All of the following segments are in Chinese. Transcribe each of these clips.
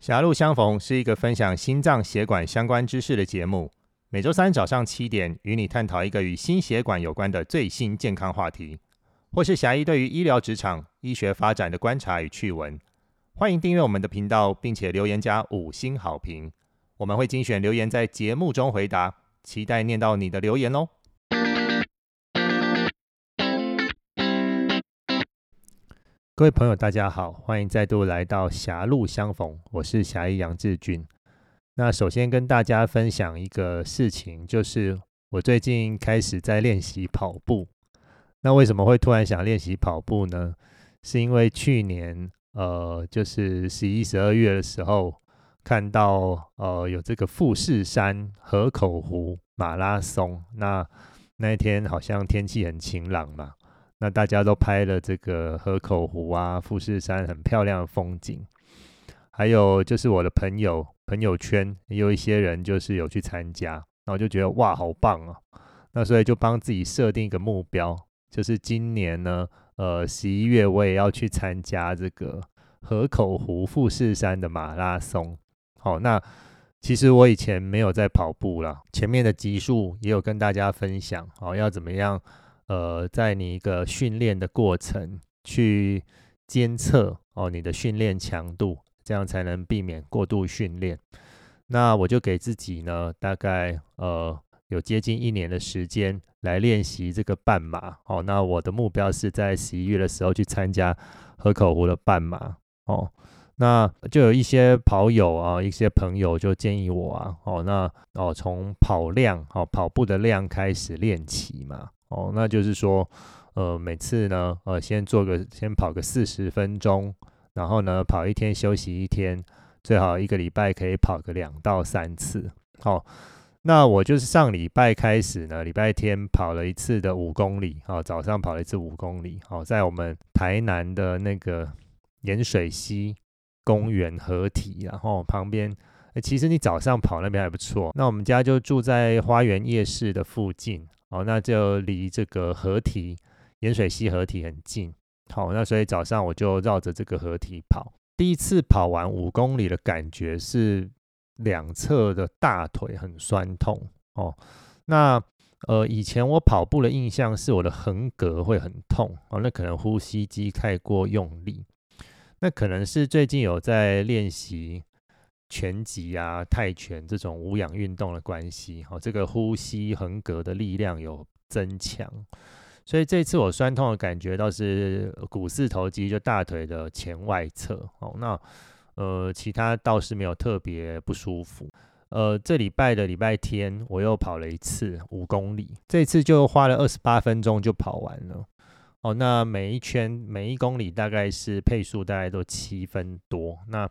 狭路相逢是一个分享心脏血管相关知识的节目，每周三早上七点与你探讨一个与心血管有关的最新健康话题，或是狭义对于医疗职场、医学发展的观察与趣闻。欢迎订阅我们的频道，并且留言加五星好评，我们会精选留言在节目中回答，期待念到你的留言哦。各位朋友，大家好，欢迎再度来到狭路相逢，我是狭义杨志军。那首先跟大家分享一个事情，就是我最近开始在练习跑步。那为什么会突然想练习跑步呢？是因为去年呃，就是十一、十二月的时候，看到呃有这个富士山河口湖马拉松，那那一天好像天气很晴朗嘛。那大家都拍了这个河口湖啊、富士山很漂亮的风景，还有就是我的朋友朋友圈也有一些人就是有去参加，那我就觉得哇好棒啊！那所以就帮自己设定一个目标，就是今年呢，呃十一月我也要去参加这个河口湖富士山的马拉松。好，那其实我以前没有在跑步了，前面的集数也有跟大家分享，好要怎么样。呃，在你一个训练的过程去监测哦你的训练强度，这样才能避免过度训练。那我就给自己呢，大概呃有接近一年的时间来练习这个半马哦。那我的目标是在十一月的时候去参加河口湖的半马哦。那就有一些跑友啊，一些朋友就建议我啊，哦那哦从跑量哦跑步的量开始练起嘛。哦，那就是说，呃，每次呢，呃，先做个，先跑个四十分钟，然后呢，跑一天休息一天，最好一个礼拜可以跑个两到三次。好，那我就是上礼拜开始呢，礼拜天跑了一次的五公里，好，早上跑了一次五公里，好，在我们台南的那个盐水溪公园合体，然后旁边，其实你早上跑那边还不错。那我们家就住在花园夜市的附近。哦，那就离这个河堤盐水溪河堤很近。好，那所以早上我就绕着这个河堤跑。第一次跑完五公里的感觉是两侧的大腿很酸痛。哦，那呃以前我跑步的印象是我的横膈会很痛。哦，那可能呼吸机太过用力。那可能是最近有在练习。拳击啊、泰拳这种无氧运动的关系，哦，这个呼吸横膈的力量有增强，所以这次我酸痛的感觉倒是股四头肌，就大腿的前外侧，哦，那呃其他倒是没有特别不舒服。呃，这礼拜的礼拜天我又跑了一次五公里，这次就花了二十八分钟就跑完了。哦，那每一圈每一公里大概是配速大概都七分多，那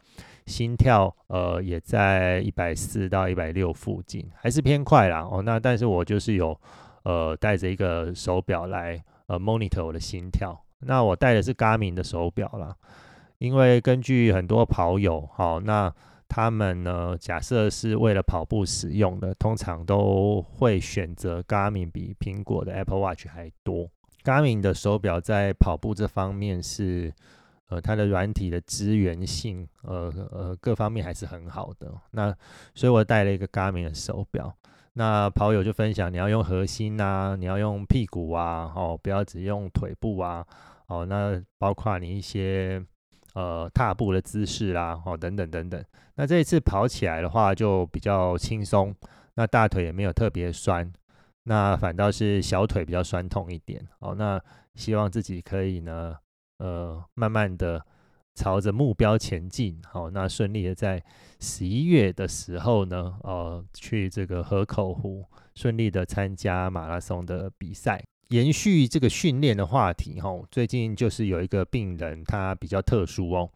心跳呃也在一百四到一百六附近，还是偏快啦。哦，那但是我就是有呃带着一个手表来呃 monitor 我的心跳，那我带的是 Garmin 的手表啦，因为根据很多跑友，好，那他们呢假设是为了跑步使用的，通常都会选择 Garmin 比苹果的 Apple Watch 还多。Garmin 的手表在跑步这方面是，呃，它的软体的资源性，呃呃，各方面还是很好的。那所以我带了一个 Garmin 的手表。那跑友就分享，你要用核心啊，你要用屁股啊，哦，不要只用腿部啊，哦，那包括你一些呃踏步的姿势啦，哦，等等等等。那这一次跑起来的话就比较轻松，那大腿也没有特别酸。那反倒是小腿比较酸痛一点，哦，那希望自己可以呢，呃，慢慢的朝着目标前进，好，那顺利的在十一月的时候呢，呃，去这个河口湖顺利的参加马拉松的比赛。延续这个训练的话题，哈，最近就是有一个病人，他比较特殊哦。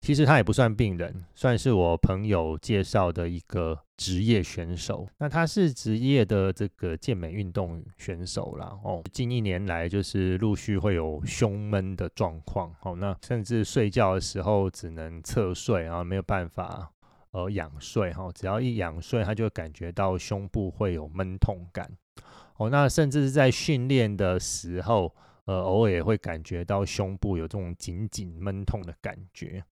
其实他也不算病人，算是我朋友介绍的一个职业选手。那他是职业的这个健美运动选手啦。哦。近一年来就是陆续会有胸闷的状况，哦，那甚至睡觉的时候只能侧睡啊，没有办法呃仰睡哈。只要一仰睡，他就感觉到胸部会有闷痛感。哦，那甚至是在训练的时候，呃，偶尔也会感觉到胸部有这种紧紧闷痛的感觉。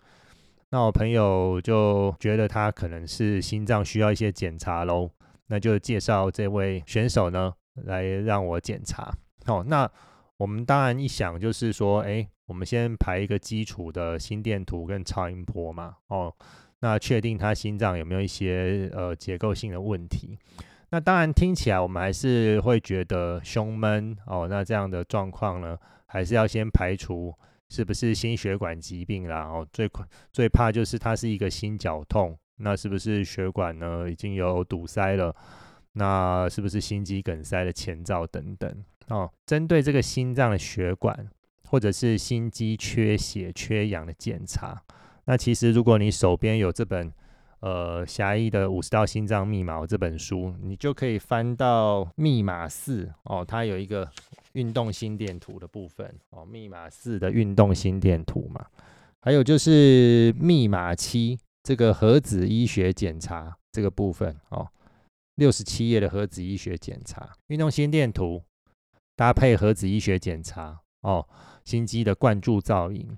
那我朋友就觉得他可能是心脏需要一些检查喽，那就介绍这位选手呢来让我检查。哦，那我们当然一想就是说，哎，我们先排一个基础的心电图跟超音波嘛。哦，那确定他心脏有没有一些呃结构性的问题。那当然听起来我们还是会觉得胸闷哦。那这样的状况呢，还是要先排除。是不是心血管疾病啦？哦，最最怕就是它是一个心绞痛，那是不是血管呢已经有堵塞了？那是不是心肌梗塞的前兆等等？哦，针对这个心脏的血管或者是心肌缺血缺氧的检查，那其实如果你手边有这本。呃，狭义的五十道心脏密码这本书，你就可以翻到密码四哦，它有一个运动心电图的部分哦，密码四的运动心电图嘛，还有就是密码七这个核子医学检查这个部分哦，六十七页的核子医学检查，运动心电图搭配核子医学检查哦，心肌的灌注造影。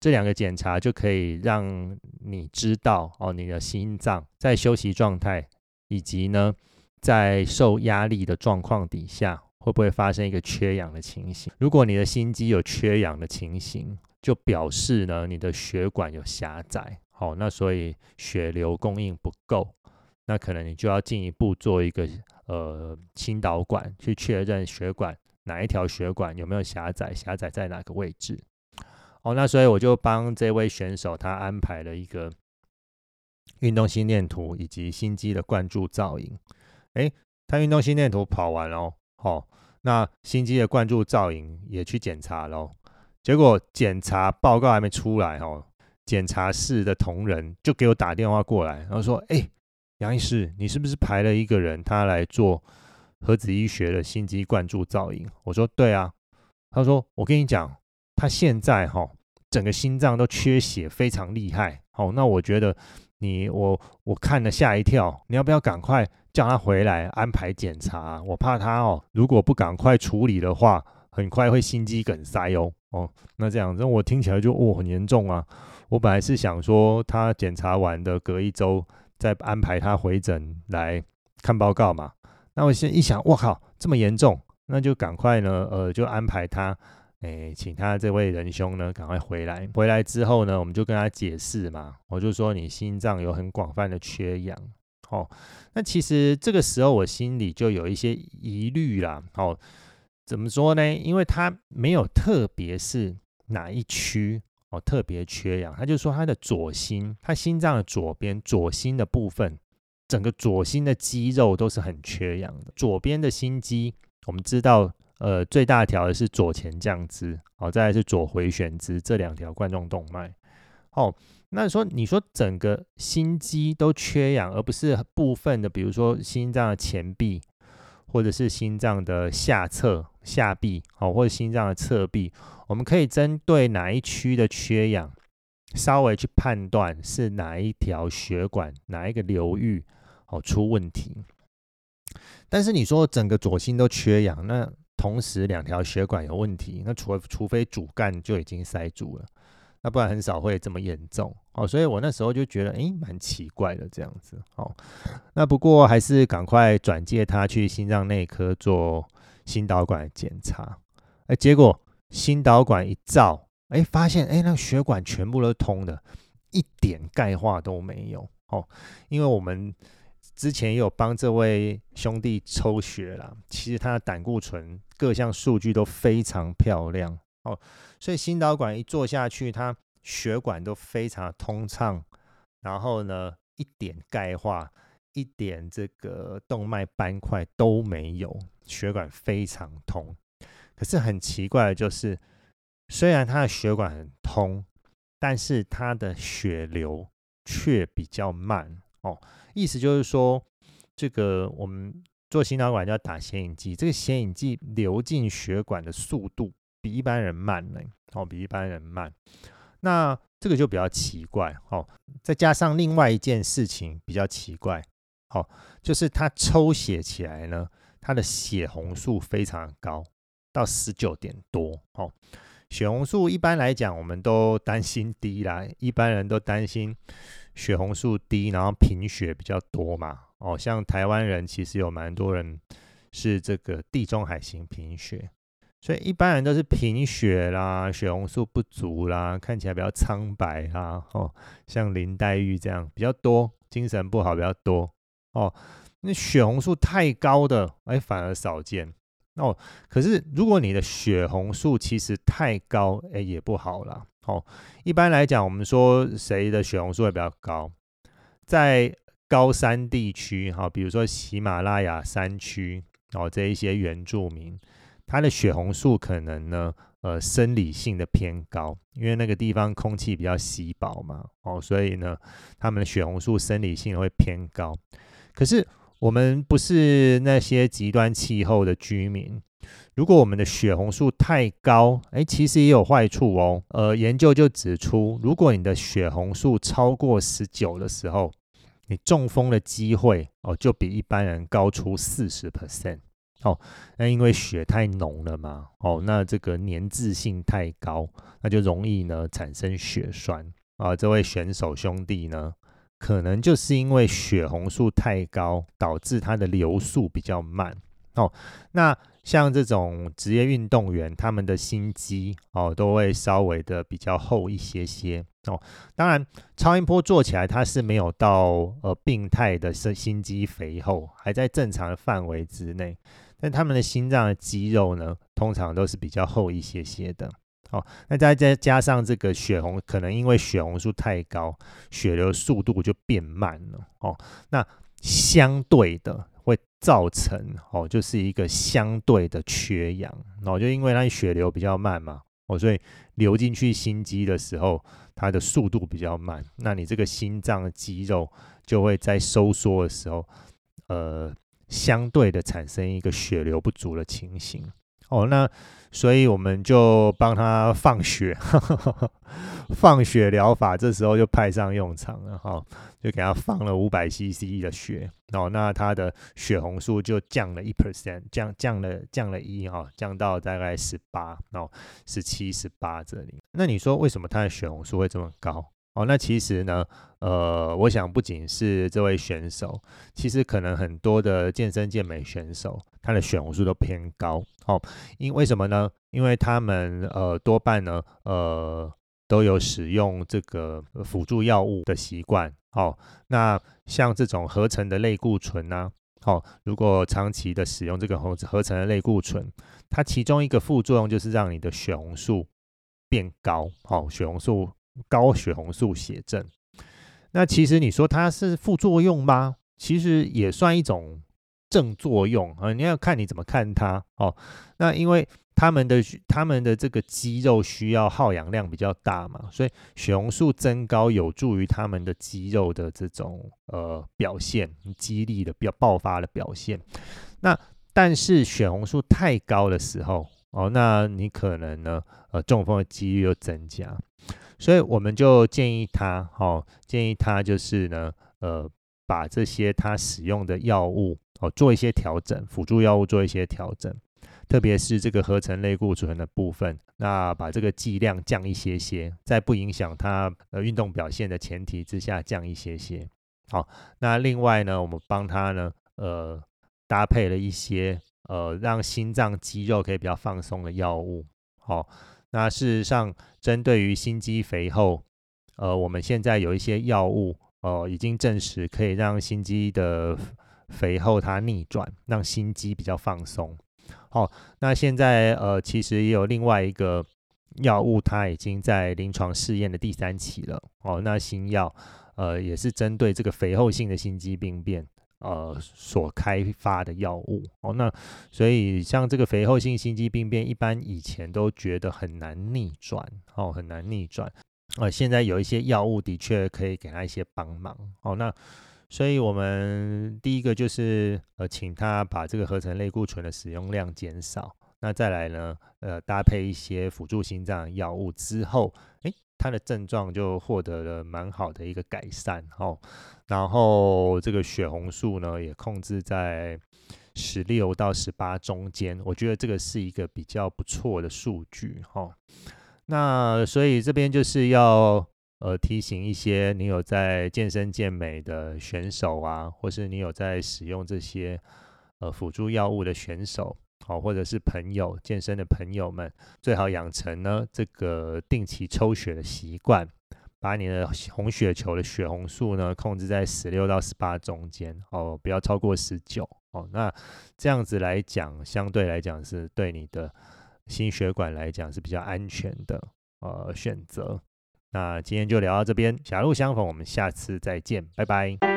这两个检查就可以让你知道哦，你的心脏在休息状态，以及呢，在受压力的状况底下，会不会发生一个缺氧的情形？如果你的心肌有缺氧的情形，就表示呢，你的血管有狭窄，好，那所以血流供应不够，那可能你就要进一步做一个呃心导管去确认血管哪一条血管有没有狭窄，狭窄在哪个位置。哦，那所以我就帮这位选手他安排了一个运动心电图以及心肌的灌注造影。哎，他运动心电图跑完了，哦，那心肌的灌注造影也去检查喽。结果检查报告还没出来，哦，检查室的同仁就给我打电话过来，然后说：“哎，杨医师，你是不是排了一个人他来做核子医学的心肌灌注造影？”我说：“对啊。”他说：“我跟你讲。”他现在哈，整个心脏都缺血，非常厉害。好，那我觉得你我我看了吓一跳，你要不要赶快叫他回来安排检查？我怕他哦，如果不赶快处理的话，很快会心肌梗塞哦。哦，那这样，那我听起来就哦很严重啊。我本来是想说他检查完的隔一周再安排他回诊来看报告嘛。那我现在一想，我靠，这么严重，那就赶快呢，呃，就安排他。哎，请他这位仁兄呢，赶快回来。回来之后呢，我们就跟他解释嘛。我就说你心脏有很广泛的缺氧。哦，那其实这个时候我心里就有一些疑虑啦。哦，怎么说呢？因为他没有特别是哪一区哦特别缺氧，他就说他的左心，他心脏的左边左心的部分，整个左心的肌肉都是很缺氧的。左边的心肌，我们知道。呃，最大条的是左前降支，好，再来是左回旋支，这两条冠状动脉。哦，那说你说整个心肌都缺氧，而不是部分的，比如说心脏的前壁，或者是心脏的下侧下壁，哦，或者心脏的侧壁，我们可以针对哪一区的缺氧，稍微去判断是哪一条血管、哪一个流域哦出问题。但是你说整个左心都缺氧，那同时两条血管有问题，那除除非主干就已经塞住了，那不然很少会这么严重哦。所以我那时候就觉得，哎，蛮奇怪的这样子哦。那不过还是赶快转介他去心脏内科做心导管检查。哎，结果心导管一照，哎，发现哎，那血管全部都通的，一点钙化都没有哦。因为我们。之前也有帮这位兄弟抽血了，其实他的胆固醇各项数据都非常漂亮哦，所以心导管一做下去，它血管都非常通畅，然后呢一点钙化、一点这个动脉斑块都没有，血管非常通。可是很奇怪的就是，虽然他的血管很通，但是他的血流却比较慢哦。意思就是说，这个我们做心导管就要打显影剂，这个显影剂流进血管的速度比一般人慢呢，哦，比一般人慢。那这个就比较奇怪，哦，再加上另外一件事情比较奇怪，哦，就是他抽血起来呢，他的血红素非常高，到十九点多，哦，血红素一般来讲，我们都担心低啦，一般人都担心血红素低，然后贫血比较多嘛。哦，像台湾人其实有蛮多人是这个地中海型贫血，所以一般人都是贫血啦，血红素不足啦，看起来比较苍白啦。哦，像林黛玉这样比较多，精神不好比较多。哦，那血红素太高的，哎，反而少见。哦，可是如果你的血红素其实太高，哎，也不好啦。哦，一般来讲，我们说谁的血红素会比较高，在高山地区，哈，比如说喜马拉雅山区，哦，这一些原住民，他的血红素可能呢，呃，生理性的偏高，因为那个地方空气比较稀薄嘛，哦，所以呢，他们的血红素生理性会偏高。可是我们不是那些极端气候的居民，如果我们的血红素太高，哎，其实也有坏处哦。呃，研究就指出，如果你的血红素超过十九的时候，你中风的机会哦，就比一般人高出四十 percent 哦。那因为血太浓了嘛，哦，那这个粘滞性太高，那就容易呢产生血栓啊。这位选手兄弟呢？可能就是因为血红素太高，导致他的流速比较慢哦。那像这种职业运动员，他们的心肌哦都会稍微的比较厚一些些哦。当然，超音波做起来它是没有到呃病态的心心肌肥厚，还在正常的范围之内。但他们的心脏的肌肉呢，通常都是比较厚一些些的。哦，那再再加上这个血红，可能因为血红素太高，血流速度就变慢了。哦，那相对的会造成哦，就是一个相对的缺氧。哦，就因为它血流比较慢嘛，所以流进去心肌的时候，它的速度比较慢。那你这个心脏的肌肉就会在收缩的时候，呃，相对的产生一个血流不足的情形。哦，那所以我们就帮他放血，放血疗法，这时候就派上用场了哈，就给他放了五百 CC 的血，哦，那他的血红素就降了一 percent，降降了降了一哈，降到大概十八，哦，十七十八这里。那你说为什么他的血红素会这么高？哦，那其实呢，呃，我想不仅是这位选手，其实可能很多的健身健美选手，他的血红素都偏高。哦，因为什么呢？因为他们呃多半呢，呃都有使用这个辅助药物的习惯。哦，那像这种合成的类固醇呢，哦，如果长期的使用这个合合成的类固醇，它其中一个副作用就是让你的血红素变高。哦，血红素。高血红素血症，那其实你说它是副作用吗？其实也算一种正作用啊。你要看你怎么看它哦。那因为他们的他们的这个肌肉需要耗氧量比较大嘛，所以血红素增高有助于他们的肌肉的这种呃表现，肌力的表爆发的表现。那但是血红素太高的时候哦，那你可能呢呃中风的几率又增加。所以我们就建议他，哦，建议他就是呢，呃，把这些他使用的药物，哦，做一些调整，辅助药物做一些调整，特别是这个合成类固醇的部分，那把这个剂量降一些些，在不影响他呃运动表现的前提之下降一些些。好，那另外呢，我们帮他呢，呃，搭配了一些呃让心脏肌肉可以比较放松的药物，好。那事实上，针对于心肌肥厚，呃，我们现在有一些药物，呃，已经证实可以让心肌的肥厚它逆转，让心肌比较放松。好，那现在呃，其实也有另外一个药物，它已经在临床试验的第三期了。哦，那新药，呃，也是针对这个肥厚性的心肌病变。呃，所开发的药物哦，那所以像这个肥厚性心肌病变，一般以前都觉得很难逆转哦，很难逆转。呃，现在有一些药物的确可以给他一些帮忙哦。那所以我们第一个就是呃，请他把这个合成类固醇的使用量减少。那再来呢，呃，搭配一些辅助心脏药物之后，诶，他的症状就获得了蛮好的一个改善哦。然后这个血红素呢，也控制在十六到十八中间，我觉得这个是一个比较不错的数据哈。那所以这边就是要呃提醒一些你有在健身健美的选手啊，或是你有在使用这些呃辅助药物的选手，好，或者是朋友健身的朋友们，最好养成呢这个定期抽血的习惯，把你的红血球的血红素呢控制在十六到十八中间，哦，不要超过十九，哦，那这样子来讲，相对来讲是对你的。心血管来讲是比较安全的呃选择。那今天就聊到这边，狭路相逢，我们下次再见，拜拜。